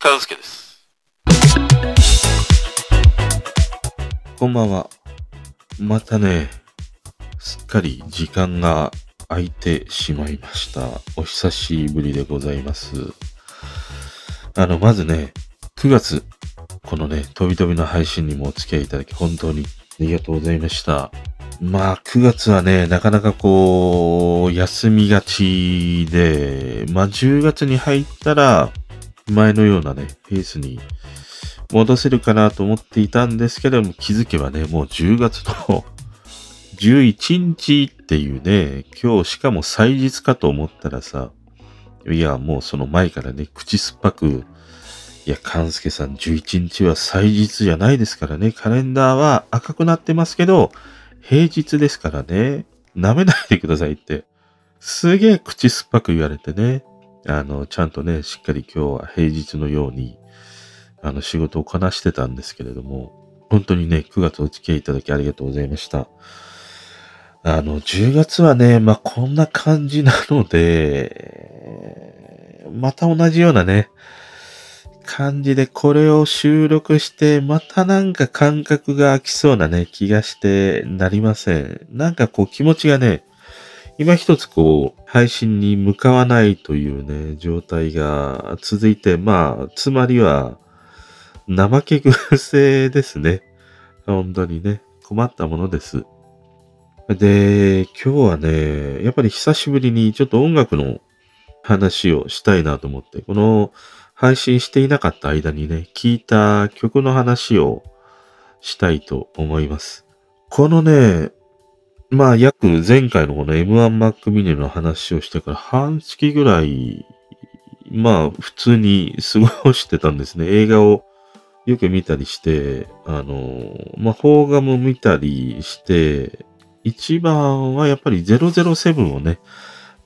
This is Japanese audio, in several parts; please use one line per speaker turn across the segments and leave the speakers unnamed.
和介です。
こんばんは。またね、すっかり時間が空いてしまいました。お久しぶりでございます。あの、まずね、9月、このね、飛び飛びの配信にもお付き合いいただき、本当にありがとうございました。まあ、9月はね、なかなかこう、休みがちで、まあ、10月に入ったら、前のようなね、ペースに戻せるかなと思っていたんですけども、気づけばね、もう10月の 11日っていうね、今日しかも祭日かと思ったらさ、いや、もうその前からね、口酸っぱく、いや、勘介さん11日は祭日じゃないですからね、カレンダーは赤くなってますけど、平日ですからね、舐めないでくださいって、すげえ口酸っぱく言われてね、あの、ちゃんとね、しっかり今日は平日のように、あの、仕事をこなしてたんですけれども、本当にね、9月お付き合いいただきありがとうございました。あの、10月はね、まあ、こんな感じなので、また同じようなね、感じでこれを収録して、またなんか感覚が空きそうなね、気がしてなりません。なんかこう気持ちがね、今一つこう、配信に向かわないというね、状態が続いて、まあ、つまりは、怠け癖ですね。本当にね、困ったものです。で、今日はね、やっぱり久しぶりにちょっと音楽の話をしたいなと思って、この配信していなかった間にね、聴いた曲の話をしたいと思います。このね、まあ約前回のこの M1 Mac mini の話をしてから半月ぐらい、まあ普通に過ごしてたんですね。映画をよく見たりして、あの、まあ邦画も見たりして、一番はやっぱり007をね、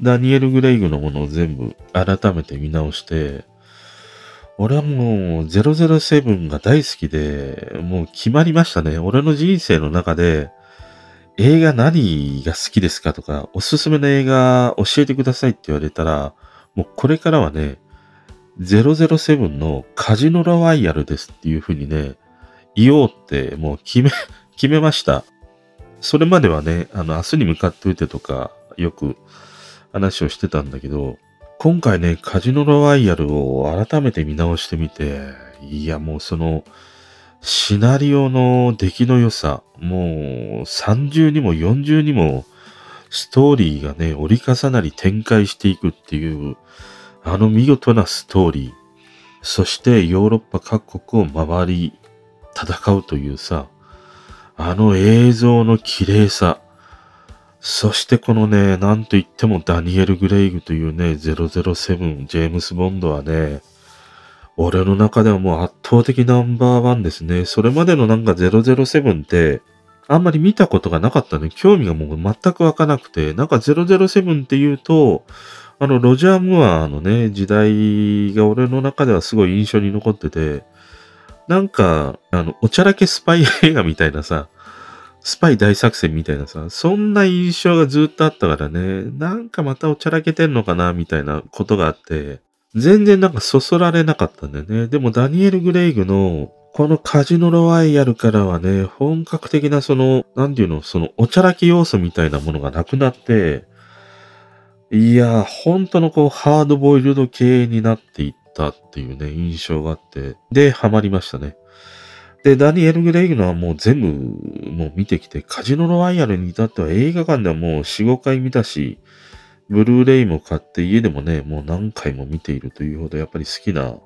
ダニエル・グレイグのものを全部改めて見直して、俺はもう007が大好きで、もう決まりましたね。俺の人生の中で、映画何が好きですか？とか、おすすめの映画教えてくださいって言われたら、もうこれからはね、007のカジノロワイヤルですっていう風にね、言おうってもう決め、決めました。それまではね、あの、明日に向かって打てとか、よく話をしてたんだけど、今回ね、カジノロワイヤルを改めて見直してみて、いや、もうその、シナリオの出来の良さ、もう30にも40にもストーリーがね、折り重なり展開していくっていう、あの見事なストーリー。そしてヨーロッパ各国を回り戦うというさ、あの映像の綺麗さ。そしてこのね、なんと言ってもダニエル・グレイグというね、007、ジェームス・ボンドはね、俺の中ではもう圧倒的ナンバーワンですね。それまでのなんか007って、あんまり見たことがなかったね。興味がもう全く湧かなくて、なんか007って言うと、あの、ロジャー・ムアーのね、時代が俺の中ではすごい印象に残ってて、なんか、あの、おちゃらけスパイ映画みたいなさ、スパイ大作戦みたいなさ、そんな印象がずっとあったからね、なんかまたおちゃらけてんのかな、みたいなことがあって、全然なんかそそられなかったんだよね。でもダニエル・グレイグのこのカジノロワイヤルからはね、本格的なその、なんていうの、そのおちゃらけ要素みたいなものがなくなって、いや、本当のこうハードボイルド系になっていったっていうね、印象があって、で、ハマりましたね。で、ダニエル・グレイグのはもう全部もう見てきて、カジノロワイヤルに至っては映画館ではもう4、5回見たし、ブルーレイも買って家でもね、もう何回も見ているというほどやっぱり好きな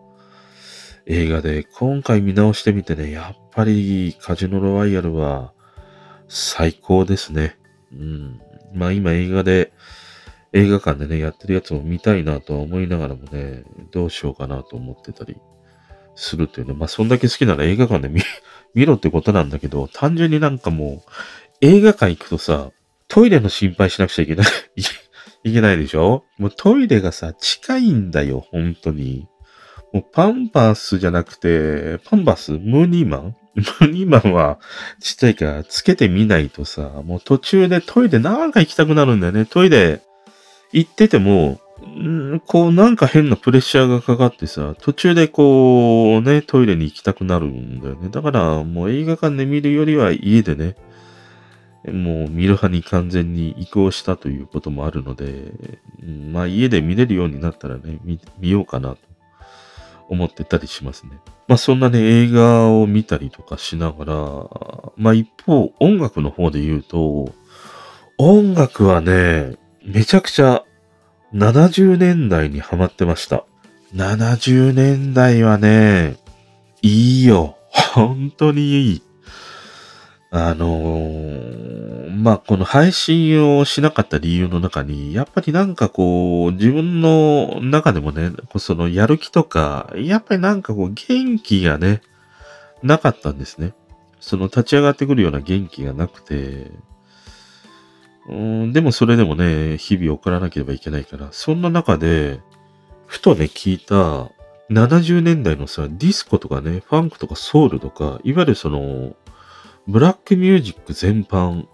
映画で、今回見直してみてね、やっぱりカジノロワイヤルは最高ですね。うん。まあ今映画で、映画館でね、やってるやつも見たいなとは思いながらもね、どうしようかなと思ってたりするっていうね。まあそんだけ好きなら映画館で見、見ろってことなんだけど、単純になんかもう、映画館行くとさ、トイレの心配しなくちゃいけない。いけないでしょ？もうトイレがさ、近いんだよ、本当に。もうパンパスじゃなくて、パンパス？ムーニーマン？ムーニーマンはちっちゃいからつけてみないとさ、もう途中でトイレなんか行きたくなるんだよね。トイレ行ってても、んこうなんか変なプレッシャーがかかってさ、途中でこうね、トイレに行きたくなるんだよね。だからもう映画館で見るよりは家でね、もう見る派に完全に移行したということもあるので、まあ家で見れるようになったらね、見見ようかなと思ってたりしますね。まあそんなね、映画を見たりとかしながら、まあ一方、音楽の方で言うと、音楽はね、めちゃくちゃ70年代にハマってました。70年代はね、いいよ。本当にいい。あのー、まあ、この配信をしなかった理由の中に、やっぱりなんかこう、自分の中でもね、そのやる気とか、やっぱりなんかこう、元気がね、なかったんですね。その立ち上がってくるような元気がなくて、うん、でもそれでもね、日々送らなければいけないから、そんな中で、ふとね、聞いた、70年代のさ、ディスコとかね、ファンクとかソウルとか、いわゆるその、ブラックミュージック全般、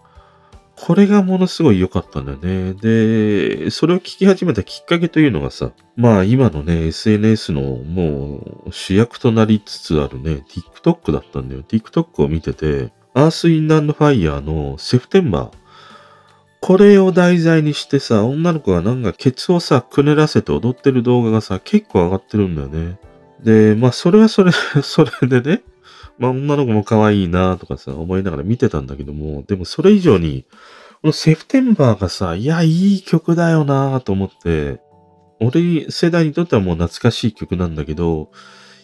これがものすごい良かったんだよね。で、それを聞き始めたきっかけというのがさ、まあ今のね、SNS のもう主役となりつつあるね、TikTok だったんだよ。TikTok を見てて、アース・ウィンド・アンド・ファイヤーのセプテンバー。これを題材にしてさ、女の子がなんかケツをさ、くねらせて踊ってる動画がさ、結構上がってるんだよね。で、まあそれはそれ、それでね、まあ女の子も可愛いなとかさ、思いながら見てたんだけども、でもそれ以上に、このセプテンバーがさ、いや、いい曲だよなと思って、俺世代にとってはもう懐かしい曲なんだけど、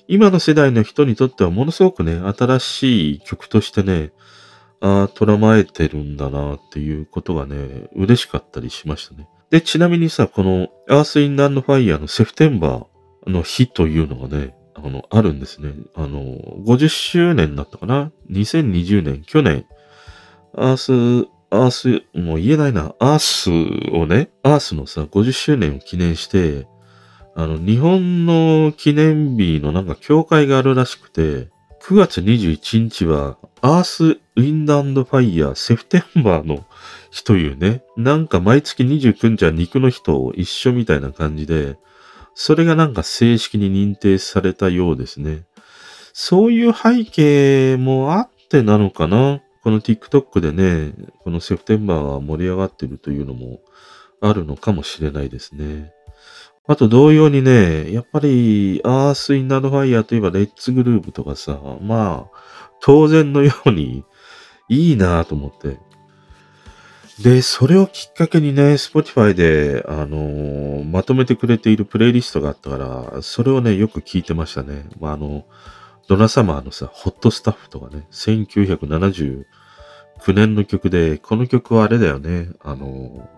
今の世代の人にとってはものすごくね、新しい曲としてね、ああ、捉まえてるんだなっていうことがね、嬉しかったりしましたね。で、ちなみにさ、このアース・ウィンド・アンド・ファイヤーのセプテンバーの日というのがね、あの、あるんですね。あの、50周年だったかな ?2020 年、去年、アース、アース、もう言えないな、アースをね、アースのさ、50周年を記念して、あの、日本の記念日のなんか協会があるらしくて、9月21日は、アース・ウィンド・ファイヤー・セプテンバーの日というね、なんか毎月29日は肉の日と一緒みたいな感じで、それがなんか正式に認定されたようですね。そういう背景もあってなのかな？この TikTok でね、このセプテンバーが盛り上がってるというのもあるのかもしれないですね。あと同様にね、やっぱりアース・ウィンド・アンド・ファイヤーといえばレッツ・グルーブとかさ、まあ、当然のようにいいなぁと思って。で、それをきっかけにね、Spotify で、あのー、まとめてくれているプレイリストがあったから、それをね、よく聞いてましたね。まあ、あの、ドナサマーのさ、ホットスタッフとかね、1979年の曲で、この曲はあれだよね、あの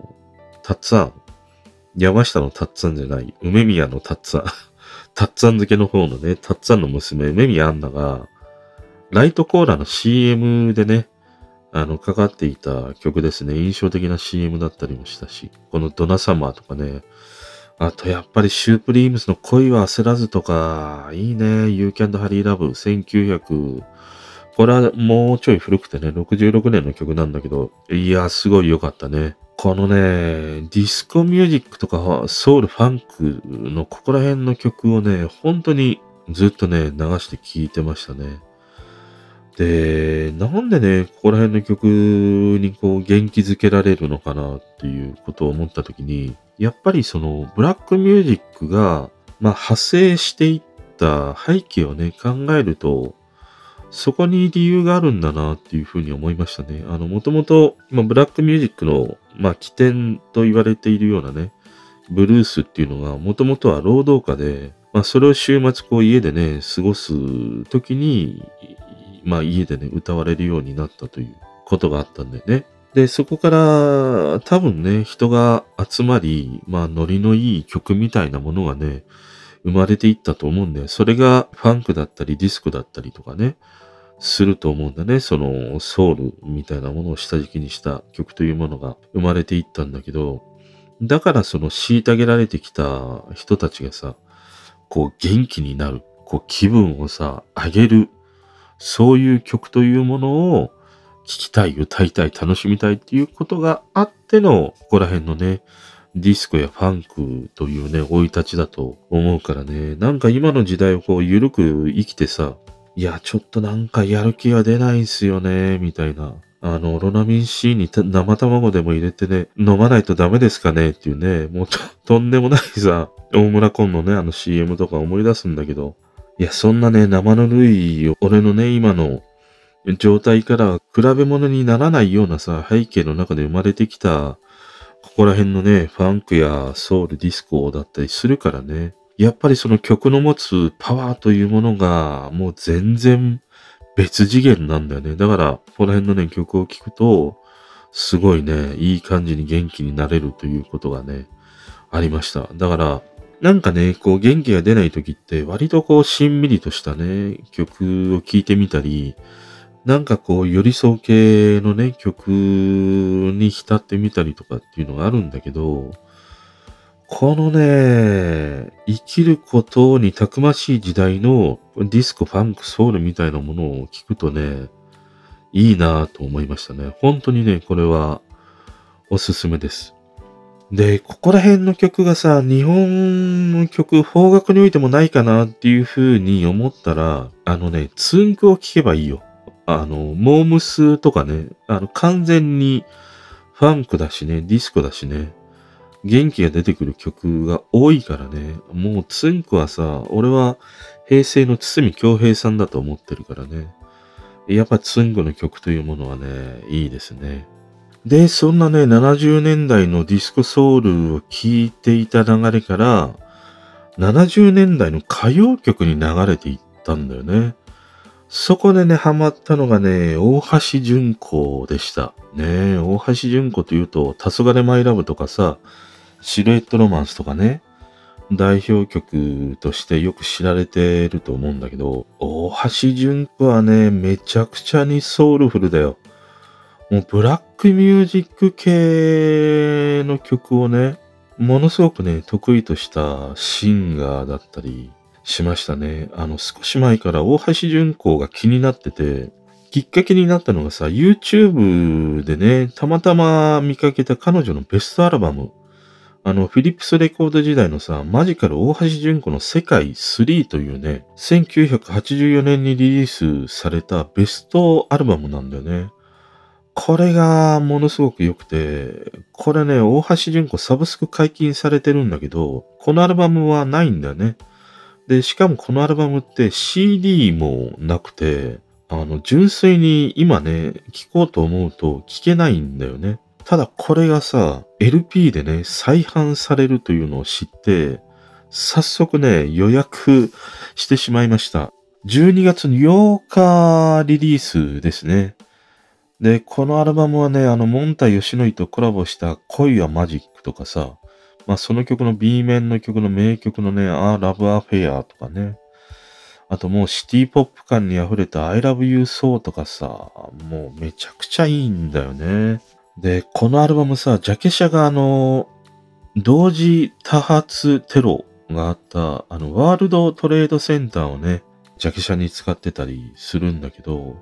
タッツァン。山下のタッツァンじゃない、梅宮のタッツァン。タッツァン漬けの方のね、タッツァンの娘、梅宮アンナが、ライトコーラの CM でね、あの、かかっていた曲ですね。印象的な CM だったりもしたし、このドナサマーとかね、あとやっぱりシュープリームスの恋は焦らずとか、いいね。You Can't Hurry Love 1900。これはもうちょい古くてね、66年の曲なんだけど、いや、すごい良かったね。このね、ディスコミュージックとかソウル、ファンクのここら辺の曲をね、本当にずっとね、流して聴いてましたね。で、なんでね、ここら辺の曲にこう元気づけられるのかなっていうことを思ったときに、やっぱりそのブラックミュージックが、まあ、派生していった背景をね、考えると、そこに理由があるんだなっていうふうに思いましたね。あの、もともと、まあ、ブラックミュージックの、まあ、起点と言われているようなね、ブルースっていうのが、もともとは労働家で、まあ、それを週末こう家でね、過ごす時に、まあ家でね、歌われるようになったということがあったんだよね。で、そこから多分ね、人が集まり、まあノリのいい曲みたいなものがね、生まれていったと思うんだよ。それがファンクだったりディスコだったりとかね、すると思うんだね。そのソウルみたいなものを下敷きにした曲というものが生まれていったんだけど、だからその虐げられてきた人たちがさ、こう元気になる、こう気分をさ、上げるそういう曲というものを聴きたい、歌いたい、楽しみたいっていうことがあっての、ここら辺のね、ディスコやファンクというね、生い立ちだと思うからね。なんか今の時代をこう、ゆるく生きてさ、いや、ちょっとなんかやる気が出ないんすよね、みたいな。あの、ロナミン C に生卵でも入れてね、飲まないとダメですかねっていうね、もうと、とんでもないさ、大村コンのね、あの CM とか思い出すんだけど、いや、そんなね、生の類を、俺のね、今の状態から比べ物にならないようなさ、背景の中で生まれてきた、ここら辺のね、ファンクやソウル、ディスコだったりするからね。やっぱりその曲の持つパワーというものが、もう全然別次元なんだよね。だから、ここら辺のね、曲を聴くと、すごいね、いい感じに元気になれるということがね、ありました。だから、なんかね、こう元気が出ない時って、割とこうしんみりとしたね、曲を聴いてみたり、なんかこう寄り添う系のね、曲に浸ってみたりとかっていうのがあるんだけど、このね、生きることにたくましい時代のディスコ、ファンク、ソウルみたいなものを聞くとね、いいなぁと思いましたね。本当にね、これはおすすめです。で、ここら辺の曲がさ、日本の曲、方角においてもないかなっていう風に思ったら、あのね、ツンクを聴けばいいよ。あの、モームスとかね、あの、完全にファンクだしね、ディスコだしね、元気が出てくる曲が多いからね。もうつんくはさ、俺は平成の堤京平さんだと思ってるからね。やっぱつんくの曲というものはね、いいですね。で、そんなね、70年代のディスコソウルを聴いていた流れから、70年代の歌謡曲に流れていったんだよね。そこでね、ハマったのがね、大橋純子でした。ね大橋純子というと、黄昏マイラブとかさ、シルエットロマンスとかね、代表曲としてよく知られてると思うんだけど、大橋純子はね、めちゃくちゃにソウルフルだよ。もうブラックミュージック系の曲をね、ものすごくね、得意としたシンガーだったりしましたね。あの、少し前から大橋純子が気になってて、きっかけになったのがさ、YouTube でね、たまたま見かけた彼女のベストアルバム、あの、フィリップスレコード時代のさ、マジカル大橋純子の世界3というね、1984年にリリースされたベストアルバムなんだよね。これがものすごく良くて、これね、大橋純子サブスク解禁されてるんだけど、このアルバムはないんだよね。で、しかもこのアルバムって CD もなくて、あの、純粋に今ね、聴こうと思うと聴けないんだよね。ただこれがさ、LP でね、再販されるというのを知って、早速ね、予約してしまいました。12月8日リリースですね。で、このアルバムはね、あの、モンタヨシノイとコラボした恋はマジックとかさ、まあその曲の B 面の曲の名曲のね、あ Love Affair とかね、あともうシティポップ感に溢れた I Love You So とかさ、もうめちゃくちゃいいんだよね。で、このアルバムさ、ジャケ写があの、同時多発テロがあった、あの、ワールドトレードセンターをね、ジャケ写に使ってたりするんだけど、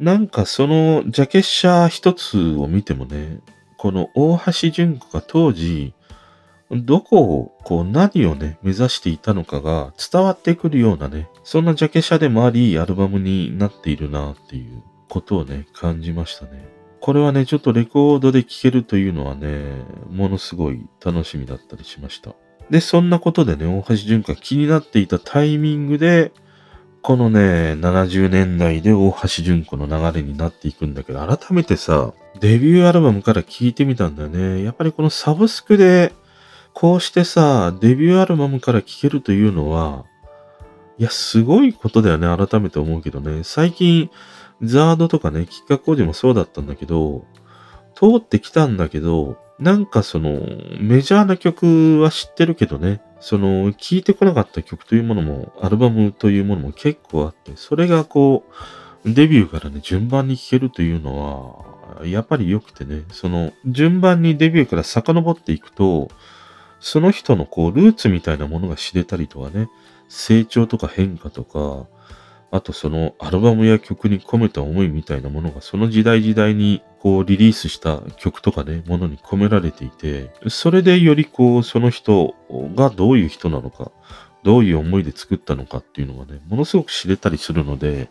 なんかそのジャケ写一つを見てもね、この大橋純子が当時、どこを、こう何をね、目指していたのかが伝わってくるようなね、そんなジャケ写でもあり、アルバムになっているなっていうことをね、感じましたね。これはね、ちょっとレコードで聴けるというのはね、ものすごい楽しみだったりしました。で、そんなことでね、大橋純子が気になっていたタイミングで、このね、70年代で大橋純子の流れになっていくんだけど、改めてさ、デビューアルバムから聴いてみたんだよね。やっぱりこのサブスクで、こうしてさ、デビューアルバムから聴けるというのは、いや、すごいことだよね、改めて思うけどね。最近、ザードとかね、企画工事もそうだったんだけど、通ってきたんだけど、なんかその、メジャーな曲は知ってるけどね、その、聴いてこなかった曲というものも、アルバムというものも結構あって、それがこう、デビューからね、順番に聴けるというのは、やっぱり良くてね、その、順番にデビューから遡っていくと、その人のこう、ルーツみたいなものが知れたりとかね、成長とか変化とか、あとそのアルバムや曲に込めた思いみたいなものがその時代時代にこうリリースした曲とかね、ものに込められていて、それでよりこう、その人がどういう人なのか、どういう思いで作ったのかっていうのがね、ものすごく知れたりするので、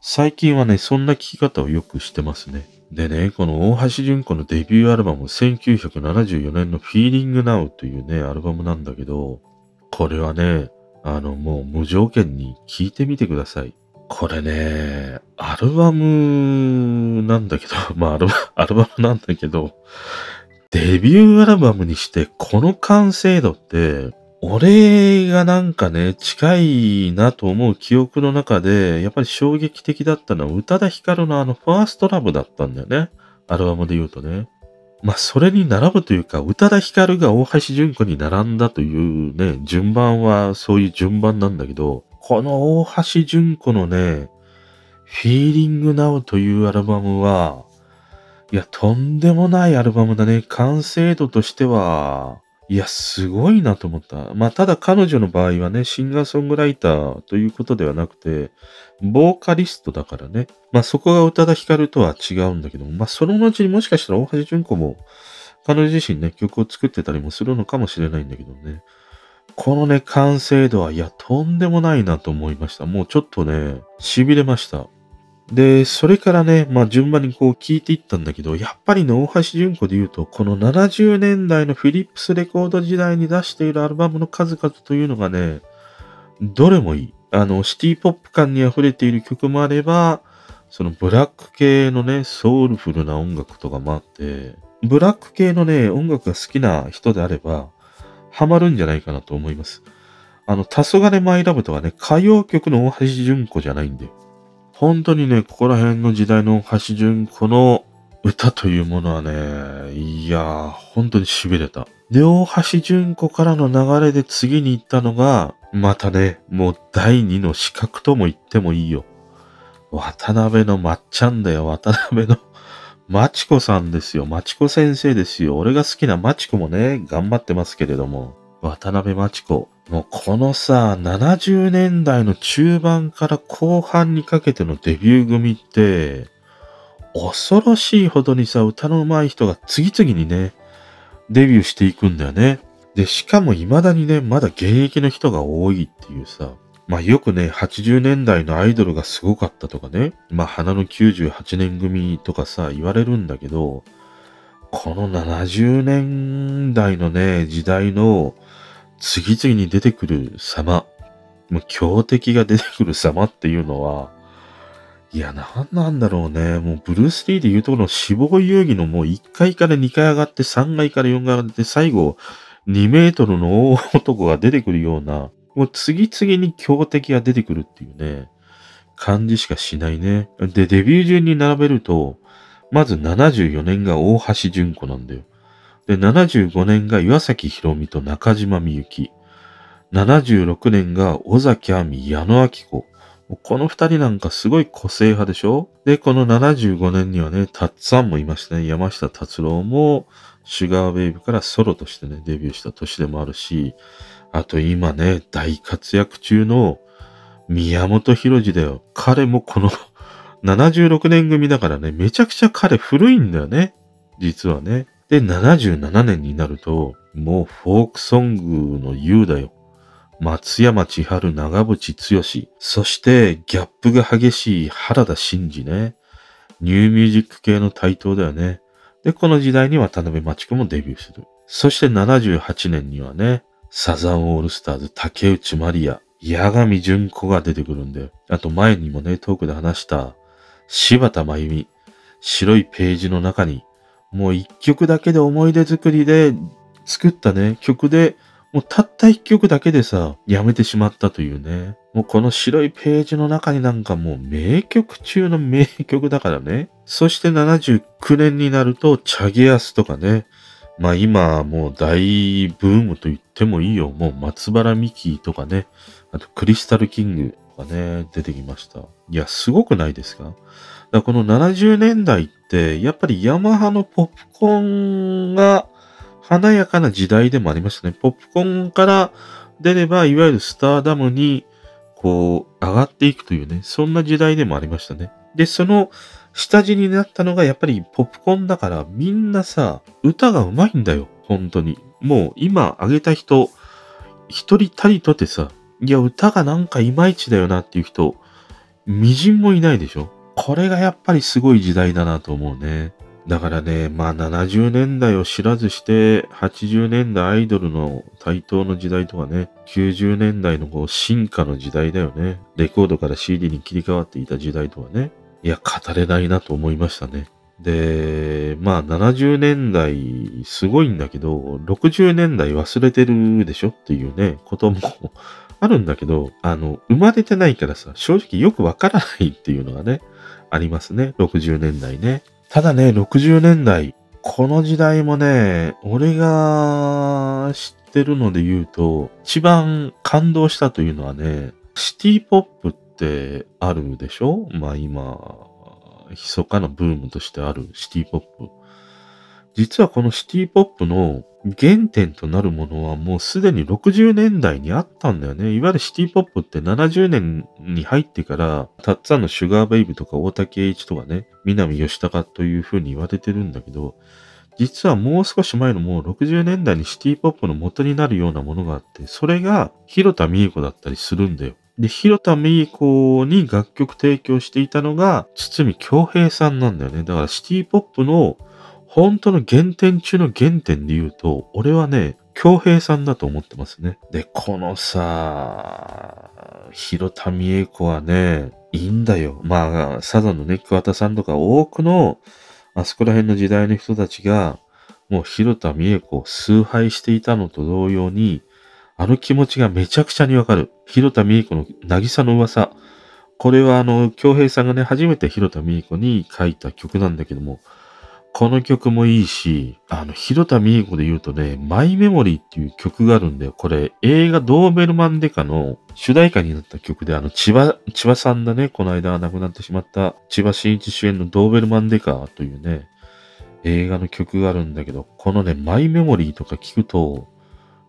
最近はね、そんな聞き方をよくしてますね。でね、この大橋純子のデビューアルバム、1974年の Feeling Now というね、アルバムなんだけど、これはね、あの、もう無条件に聴いてみてください。これね、アルバムなんだけど、まあアルバアルバムなんだけど、デビューアルバムにしてこの完成度って、俺がなんかね、近いなと思う記憶の中で、やっぱり衝撃的だったのは宇多田ヒカルのあのファーストラブだったんだよね。アルバムで言うとね。まあ、それに並ぶというか、宇多田ヒカルが大橋純子に並んだというね、順番はそういう順番なんだけど、この大橋純子のね、Feeling Now というアルバムは、いや、とんでもないアルバムだね。完成度としては、いや、すごいなと思った。まあ、ただ彼女の場合はね、シンガーソングライターということではなくて、ボーカリストだからね。まあ、そこが宇多田ヒカルとは違うんだけども、まあ、その後にもしかしたら大橋純子も、彼女自身ね、曲を作ってたりもするのかもしれないんだけどね。このね、完成度は、いや、とんでもないなと思いました。もうちょっとね、痺れました。で、それからね、まあ順番にこう聞いていったんだけど、やっぱりね、大橋純子で言うと、この70年代のフィリップスレコード時代に出しているアルバムの数々というのがね、どれもいい。あの、シティポップ感に溢れている曲もあれば、そのブラック系のね、ソウルフルな音楽とかもあって、ブラック系のね、音楽が好きな人であれば、ハマるんじゃないかなと思います。あの、黄昏マイラブとかね、歌謡曲の大橋純子じゃないんだよ。本当にね、ここら辺の時代の大橋順子の歌というものはね、いやー、本当に痺れた。で、大橋純子からの流れで次に行ったのが、またね、もう第二の資格とも言ってもいいよ。渡辺のまっちゃんだよ、渡辺の。まちこさんですよ。まちこ先生ですよ。俺が好きなまちこもね、頑張ってますけれども。渡辺まちこ。もうこのさ、70年代の中盤から後半にかけてのデビュー組って、恐ろしいほどにさ、歌の上手い人が次々にね、デビューしていくんだよね。で、しかも未だにね、まだ現役の人が多いっていうさ、まあよくね、80年代のアイドルがすごかったとかね、まあ花の98年組とかさ、言われるんだけど、この70年代のね、時代の次々に出てくる様、もう強敵が出てくる様っていうのは、いや、なんなんだろうね。もうブルース・リーで言うところの死亡遊戯のもう1階から2階上がって3階から4階上がって最後2メートルの大男が出てくるような、もう次々に強敵が出てくるっていうね、感じしかしないね。で、デビュー順に並べると、まず74年が大橋純子なんだよ。で、75年が岩崎宏美と中島みゆき。76年が尾崎亜美、矢野明子。この二人なんかすごい個性派でしょ？で、この75年にはね、たっつぁんもいましたね。山下達郎も、シュガーベイブからソロとしてね、デビューした年でもあるし、あと今ね、大活躍中の宮本浩次だよ。彼もこの 76年組だからね、めちゃくちゃ彼古いんだよね。実はね。で、77年になると、もうフォークソングの優だよ。松山千春、長渕剛。そしてギャップが激しい原田真二ね。ニューミュージック系の台頭だよね。で、この時代に渡辺真知子もデビューする。そして78年にはね、サザンオールスターズ、竹内まりや、八神純子が出てくるんだよ。あと前にもね、トークで話した、柴田真由美。白いページの中にもう一曲だけで思い出作りで作ったね、曲で、もうたった一曲だけでさ、やめてしまったというね。もうこの白いページの中になんかもう名曲中の名曲だからね。そして79年になると、チャゲアスとかね。まあ今もう大ブームと言ってもいいよ。もう松原美希とかね。あとクリスタルキングとかね、出てきました。いや、すごくないですか？だこの70年代って、やっぱりヤマハのポップコーンが華やかな時代でもありましたね。ポップコーンから出れば、いわゆるスターダムに、こう、上がっていくというね、そんな時代でもありましたね。で、その下地になったのがやっぱりポップコーンだからみんなさ、歌が上手いんだよ。本当に。もう今挙げた人、一人たりとてさ、いや、歌がなんかいまいちだよなっていう人、みじんもいないでしょ。これがやっぱりすごい時代だなと思うね。だからね、まあ70年代を知らずして、80年代アイドルの台頭の時代とかね、90年代のこう進化の時代だよね。レコードから CD に切り替わっていた時代とかね。いや、語れないなと思いましたね。で、まあ70年代すごいんだけど、60年代忘れてるでしょっていうね、ことも あるんだけど、あの、生まれてないからさ、正直よくわからないっていうのがね、ありますね。60年代ね。ただね、60年代、この時代もね、俺が知ってるので言うと、一番感動したというのはね、シティポップってあるでしょ？まあ今、密かなブームとしてあるシティポップ。実はこのシティポップの原点となるものはもうすでに60年代にあったんだよね。いわゆるシティポップって70年に入ってから、たっつぁんのシュガーベイブとか大竹栄一とかね、南吉高という風に言われてるんだけど、実はもう少し前のもう60年代にシティポップの元になるようなものがあって、それが広田美恵子だったりするんだよ。で、広田美恵子に楽曲提供していたのが、堤京平さんなんだよね。だからシティポップの本当の原点中の原点で言うと、俺はね、京平さんだと思ってますね。で、このさ、広田美恵子はね、いいんだよ。まあ、佐渡のね、桑田さんとか多くの、あそこら辺の時代の人たちが、もう広田美恵子を崇拝していたのと同様に、あの気持ちがめちゃくちゃにわかる。広田美恵子の渚の噂。これはあの、京平さんがね、初めて広田美恵子に書いた曲なんだけども、この曲もいいし、あの、広田美恵子で言うとね、マイメモリーっていう曲があるんだよ。これ、映画ドーベルマンデカの主題歌になった曲で、あの、千葉、千葉さんだね、この間亡くなってしまった千葉真一主演のドーベルマンデカというね、映画の曲があるんだけど、このね、マイメモリーとか聞くと、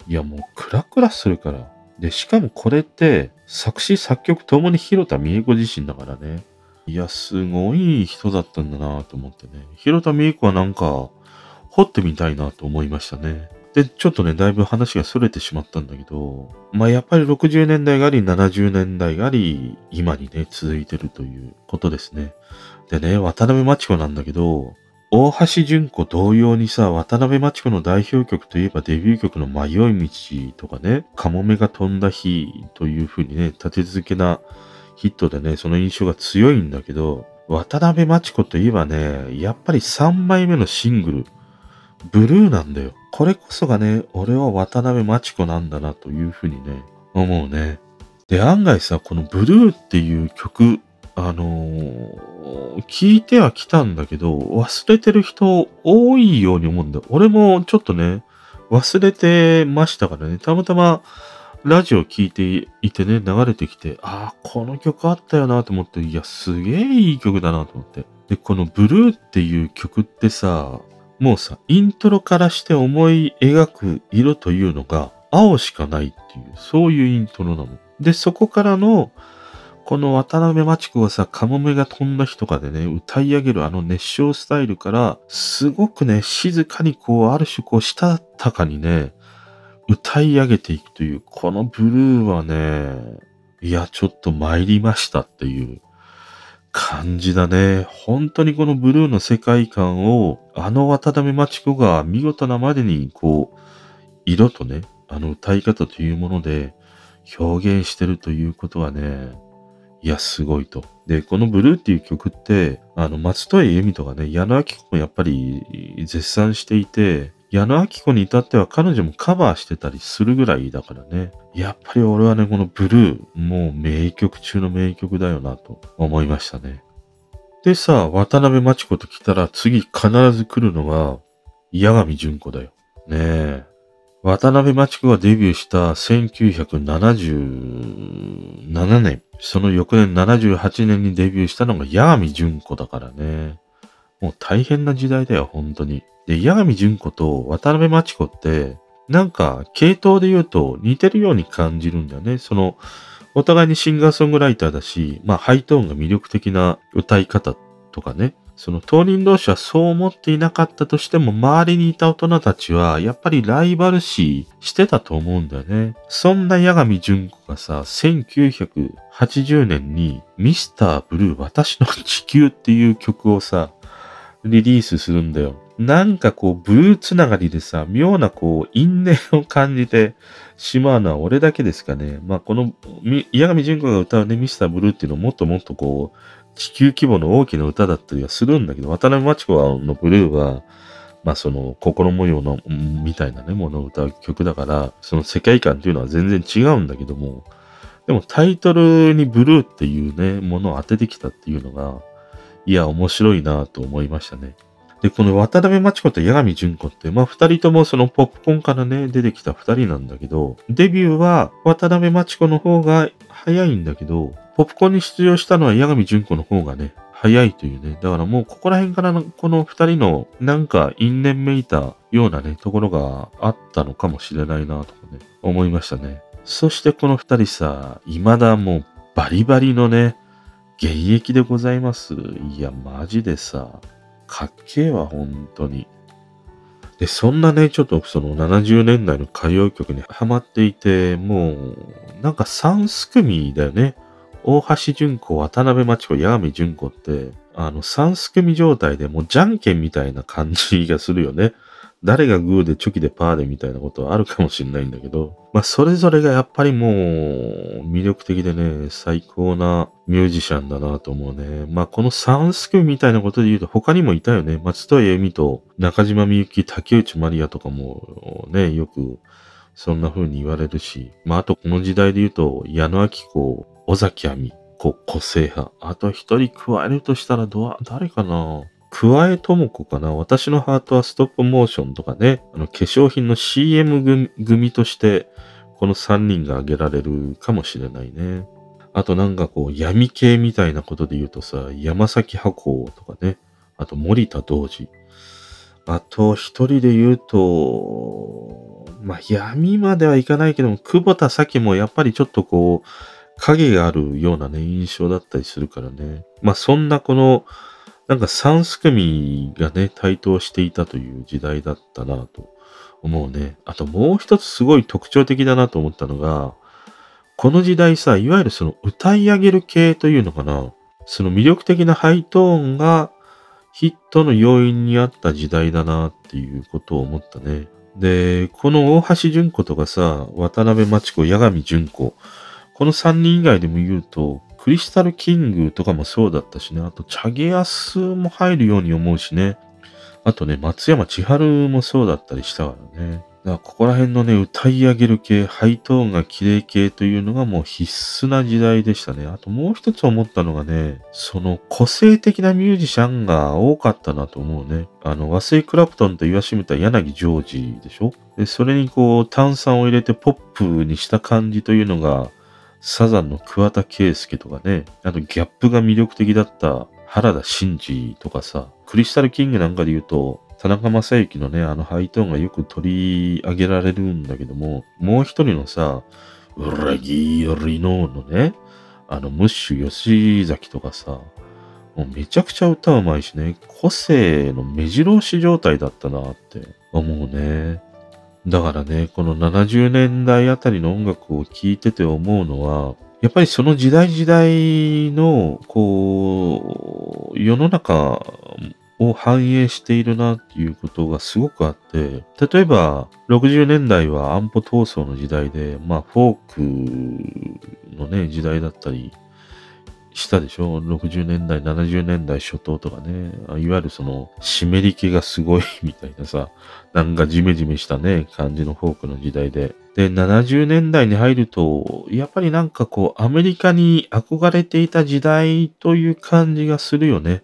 いやもうクラクラするから。で、しかもこれって、作詞作曲ともに広田美恵子自身だからね。いや、すごい人だったんだなと思ってね。広田美恵子はなんか、掘ってみたいなと思いましたね。で、ちょっとね、だいぶ話が逸れてしまったんだけど、まあやっぱり60年代があり、70年代があり、今にね、続いてるということですね。でね、渡辺真知子なんだけど、大橋純子同様にさ、渡辺真知子の代表曲といえばデビュー曲の迷い道とかね、カモメが飛んだ日という風にね、立て続けなヒットでね、その印象が強いんだけど、渡辺真知子といえばね、やっぱり3枚目のシングル、ブルーなんだよ。これこそがね、俺は渡辺真知子なんだなというふうにね、思うね。で、案外さ、このブルーっていう曲、あのー、聞いてはきたんだけど、忘れてる人多いように思うんだ。俺もちょっとね、忘れてましたからね、たまたま、ラジオ聴いていてね、流れてきて、ああ、この曲あったよなと思って、いや、すげえいい曲だなと思って。で、このブルーっていう曲ってさ、もうさ、イントロからして思い描く色というのが青しかないっていう、そういうイントロなの。で、そこからの、この渡辺真知子がさ、カモメが飛んだ日とかでね、歌い上げるあの熱唱スタイルから、すごくね、静かにこう、ある種こう、したたかにね、歌い上げていくという、このブルーはね、いや、ちょっと参りましたっていう感じだね。本当にこのブルーの世界観を、あの渡辺真知子が見事なまでに、こう、色とね、あの歌い方というもので表現してるということはね、いや、すごいと。で、このブルーっていう曲って、あの、松任谷由実とかね、矢野明子もやっぱり絶賛していて、矢野明子に至っては彼女もカバーしてたりするぐらいだからね。やっぱり俺はね、このブルー、もう名曲中の名曲だよなと思いましたね。でさ、渡辺真知子と来たら次必ず来るのが、矢上純子だよ。ねえ。渡辺真知子がデビューした1977年、その翌年78年にデビューしたのが矢上純子だからね。もう大変な時代だよ、本当に。で、八神純子と渡辺真知子って、なんか、系統で言うと似てるように感じるんだよね。その、お互いにシンガーソングライターだし、まあ、ハイトーンが魅力的な歌い方とかね、その当人同士はそう思っていなかったとしても、周りにいた大人たちは、やっぱりライバル視してたと思うんだよね。そんな八神純子がさ、1980年にミスターブルー私の地球っていう曲をさ、リリースするんだよ。なんかこう、ブルーつながりでさ、妙なこう、因縁を感じてしまうのは俺だけですかね。まあ、この、矢神純子が歌うね、ミスターブルーっていうのをもっともっとこう、地球規模の大きな歌だったりはするんだけど、渡辺真知子のブルーは、まあその心模様の、みたいなね、ものを歌う曲だから、その世界観っていうのは全然違うんだけども、でもタイトルにブルーっていうね、ものを当ててきたっていうのが、いや、面白いなと思いましたね。で、この渡辺真知子と八神純子って、まあ二人ともそのポップコーンからね、出てきた二人なんだけど、デビューは渡辺真知子の方が早いんだけど、ポップコーンに出場したのは八神純子の方がね、早いというね。だからもうここら辺からのこの二人のなんか因縁めいたようなね、ところがあったのかもしれないなとかね、思いましたね。そしてこの二人さ、未だもうバリバリのね、現役でございます。いや、マジでさ、かっけえわ、本当に。で、そんなね、ちょっとその70年代の歌謡曲にハマっていて、もう、なんか3すくみだよね。大橋純子、渡辺真知子、八神純子って、あの、3すくみ状態でもうじゃんけんみたいな感じがするよね。誰がグーでチョキでパーでみたいなことはあるかもしれないんだけど、まあそれぞれがやっぱりもう魅力的でね、最高なミュージシャンだなと思うね。まあこの3スクみたいなことで言うと他にもいたよね。松任谷由実と中島みゆき、竹内まりやとかもね、よくそんな風に言われるし、まああとこの時代で言うと矢野明子、尾崎亜美、個性派。あと一人加えるとしたらど、誰かな？桑江智子かな私のハートはストップモーションとかね、あの化粧品の CM 組として、この3人が挙げられるかもしれないね。あとなんかこう闇系みたいなことで言うとさ、山崎箱とかね、あと森田道治。あと一人で言うと、まあ闇まではいかないけども、久保田咲もやっぱりちょっとこう、影があるようなね、印象だったりするからね。まあそんなこの、なんか三すくみがね、台頭していたという時代だったなと思うね。あともう一つすごい特徴的だなと思ったのが、この時代さ、いわゆるその歌い上げる系というのかな。その魅力的なハイトーンがヒットの要因にあった時代だなっていうことを思ったね。で、この大橋純子とかさ、渡辺真知子、八神純子、この3人以外でも言うと、クリスタルキングとかもそうだったしね。あと、チャゲアスも入るように思うしね。あとね、松山千春もそうだったりしたからね。だからここら辺のね、歌い上げる系、ハイトーンが綺麗系というのがもう必須な時代でしたね。あともう一つ思ったのがね、その個性的なミュージシャンが多かったなと思うね。あの、和製クラプトンと言わしめた柳ジョージでしょで、それにこう炭酸を入れてポップにした感じというのが、サザンの桑田佳祐とかね、あとギャップが魅力的だった原田真二とかさ、クリスタルキングなんかで言うと、田中正幸のね、あのハイトーンがよく取り上げられるんだけども、もう一人のさ、裏切りののね、あのムッシュ吉崎とかさ、もうめちゃくちゃ歌うまいしね、個性の目白押し状態だったなって思うね。だからね、この70年代あたりの音楽を聴いてて思うのは、やっぱりその時代時代の、こう、世の中を反映しているなっていうことがすごくあって、例えば、60年代は安保闘争の時代で、まあ、フォークのね、時代だったりしたでしょ ?60 年代、70年代初頭とかね。いわゆるその、湿り気がすごい みたいなさ、なんかジメジメしたね、感じのフォークの時代で。で、70年代に入ると、やっぱりなんかこう、アメリカに憧れていた時代という感じがするよね。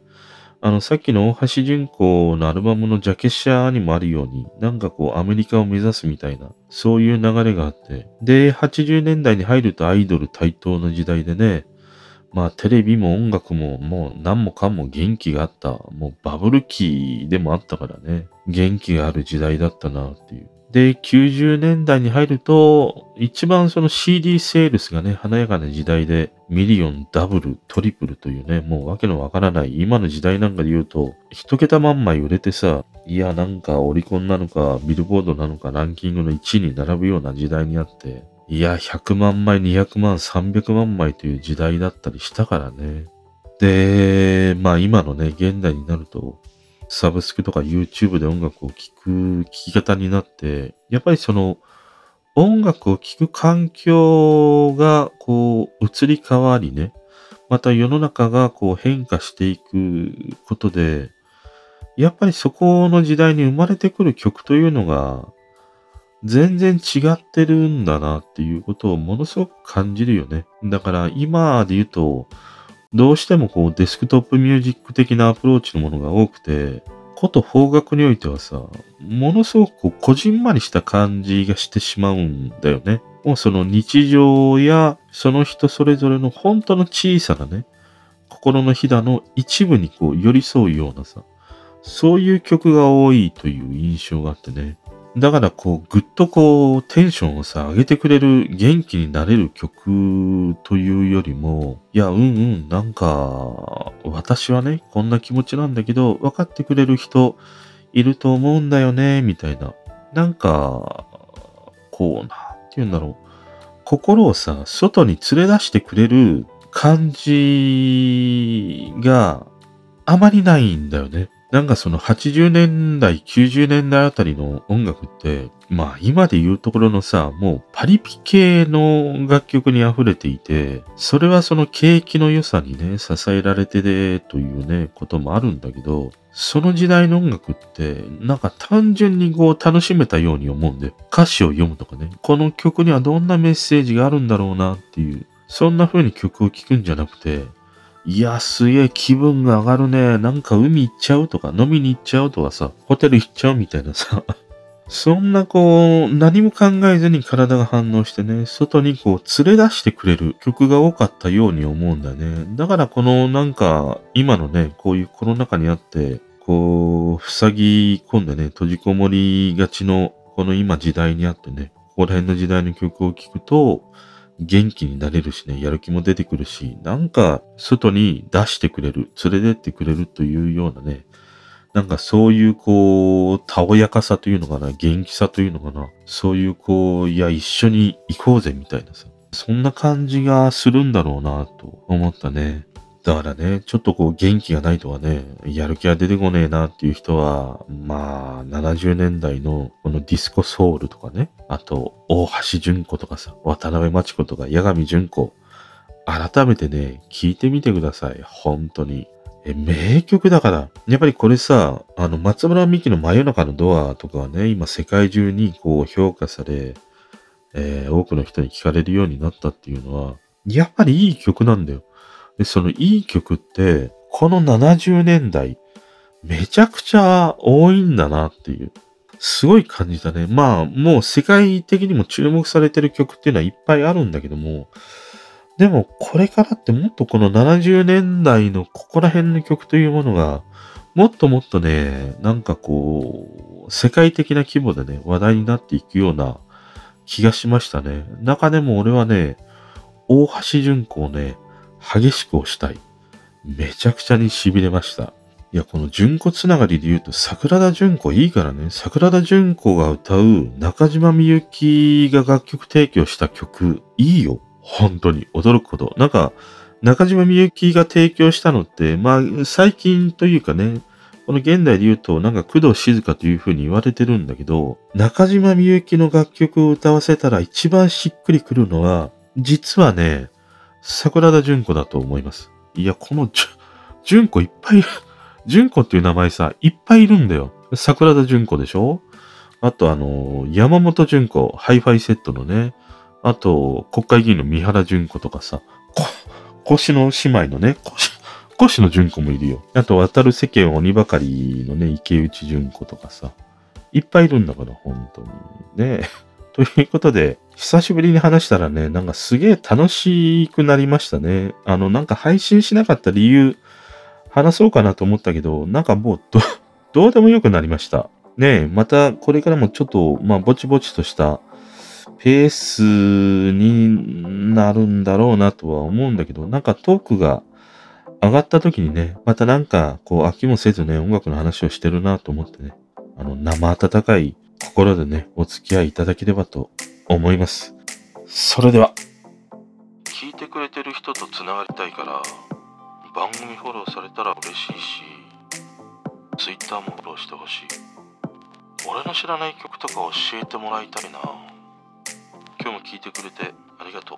あの、さっきの大橋純子のアルバムのジャケシャーにもあるように、なんかこう、アメリカを目指すみたいな、そういう流れがあって。で、80年代に入るとアイドル台頭の時代でね、まあテレビも音楽ももう何もかも元気があった。もうバブル期でもあったからね。元気がある時代だったなっていう。で、90年代に入ると、一番その CD セールスがね、華やかな時代で、ミリオン、ダブル、トリプルというね、もうわけのわからない、今の時代なんかで言うと、一桁万枚売れてさ、いや、なんかオリコンなのか、ビルボードなのか、ランキングの1位に並ぶような時代にあって、いや、100万枚、200万、300万枚という時代だったりしたからね。で、まあ今のね、現代になると、サブスクとか YouTube で音楽を聴く聞き方になって、やっぱりその音楽を聴く環境がこう移り変わりね、また世の中がこう変化していくことで、やっぱりそこの時代に生まれてくる曲というのが全然違ってるんだなっていうことをものすごく感じるよね。だから今で言うと、どうしてもこうデスクトップミュージック的なアプローチのものが多くて、こと方角においてはさ、ものすごくこうこじんまりした感じがしてしまうんだよね。もうその日常やその人それぞれの本当の小さなね、心のひだの一部にこう寄り添うようなさ、そういう曲が多いという印象があってね。だからこう、ぐっとこう、テンションをさ、上げてくれる、元気になれる曲というよりも、いや、うんうん、なんか、私はね、こんな気持ちなんだけど、分かってくれる人いると思うんだよね、みたいな。なんか、こう、なんて言うんだろう。心をさ、外に連れ出してくれる感じがあまりないんだよね。なんかその80年代、90年代あたりの音楽って、まあ今で言うところのさ、もうパリピ系の楽曲に溢れていて、それはその景気の良さにね、支えられてでというね、こともあるんだけど、その時代の音楽って、なんか単純にこう楽しめたように思うんで、歌詞を読むとかね、この曲にはどんなメッセージがあるんだろうなっていう、そんな風に曲を聴くんじゃなくて、いや、すげえ気分が上がるね。なんか海行っちゃうとか、飲みに行っちゃうとかさ、ホテル行っちゃうみたいなさ。そんなこう、何も考えずに体が反応してね、外にこう連れ出してくれる曲が多かったように思うんだよね。だからこのなんか、今のね、こういうコロナ禍にあって、こう、塞ぎ込んでね、閉じこもりがちの、この今時代にあってね、ここら辺の時代の曲を聴くと、元気になれるしね、やる気も出てくるし、なんか外に出してくれる、連れてってくれるというようなね、なんかそういうこう、たおやかさというのかな、元気さというのかな、そういうこう、いや、一緒に行こうぜみたいなさ、そんな感じがするんだろうなと思ったね。だからね、ちょっとこう元気がないとかね、やる気が出てこねえなっていう人は、まあ、70年代のこのディスコソウルとかね、あと、大橋純子とかさ、渡辺真知子とか、八神純子、改めてね、聞いてみてください。本当に。え、名曲だから。やっぱりこれさ、あの、松村美樹の真夜中のドアとかはね、今世界中にこう評価され、えー、多くの人に聞かれるようになったっていうのは、やっぱりいい曲なんだよ。で、そのいい曲って、この70年代、めちゃくちゃ多いんだなっていう。すごい感じたね。まあ、もう世界的にも注目されてる曲っていうのはいっぱいあるんだけども、でもこれからってもっとこの70年代のここら辺の曲というものが、もっともっとね、なんかこう、世界的な規模でね、話題になっていくような気がしましたね。中でも俺はね、大橋純子をね、激しく押したい。めちゃくちゃに痺れました。いや、この純子つながりで言うと、桜田純子いいからね。桜田純子が歌う中島みゆきが楽曲提供した曲、いいよ。本当に。驚くほど。なんか、中島みゆきが提供したのって、まあ、最近というかね、この現代で言うと、なんか工藤静香という風に言われてるんだけど、中島みゆきの楽曲を歌わせたら一番しっくりくるのは、実はね、桜田淳子だと思います。いや、この淳子いっぱいいる。淳子っていう名前さ、いっぱいいるんだよ。桜田淳子でしょ？あとあの、山本潤子、ハイファイセットのね、あと、国会議員の三原淳子とかさ、こ、腰の姉妹のね、腰、腰の淳子もいるよ。あと、渡る世間鬼ばかりのね、池内淳子とかさ、いっぱいいるんだから、本当に。ね。ということで、久しぶりに話したらね、なんかすげえ楽しくなりましたね。あの、なんか配信しなかった理由、話そうかなと思ったけど、なんかもうど、どうでもよくなりました。ねえまたこれからもちょっと、まあ、ぼちぼちとしたペースになるんだろうなとは思うんだけど、なんかトークが上がった時にね、またなんかこう飽きもせずね、音楽の話をしてるなと思ってね、あの生温かい心でね、お付き合いいただければと思います。それでは。聞いてくれてる人と繋がりたいから、番組フォローされたら嬉しいし、Twitter もフォローしてほしい。俺の知らない曲とか教えてもらいたいな。今日も聞いてくれてありがとう。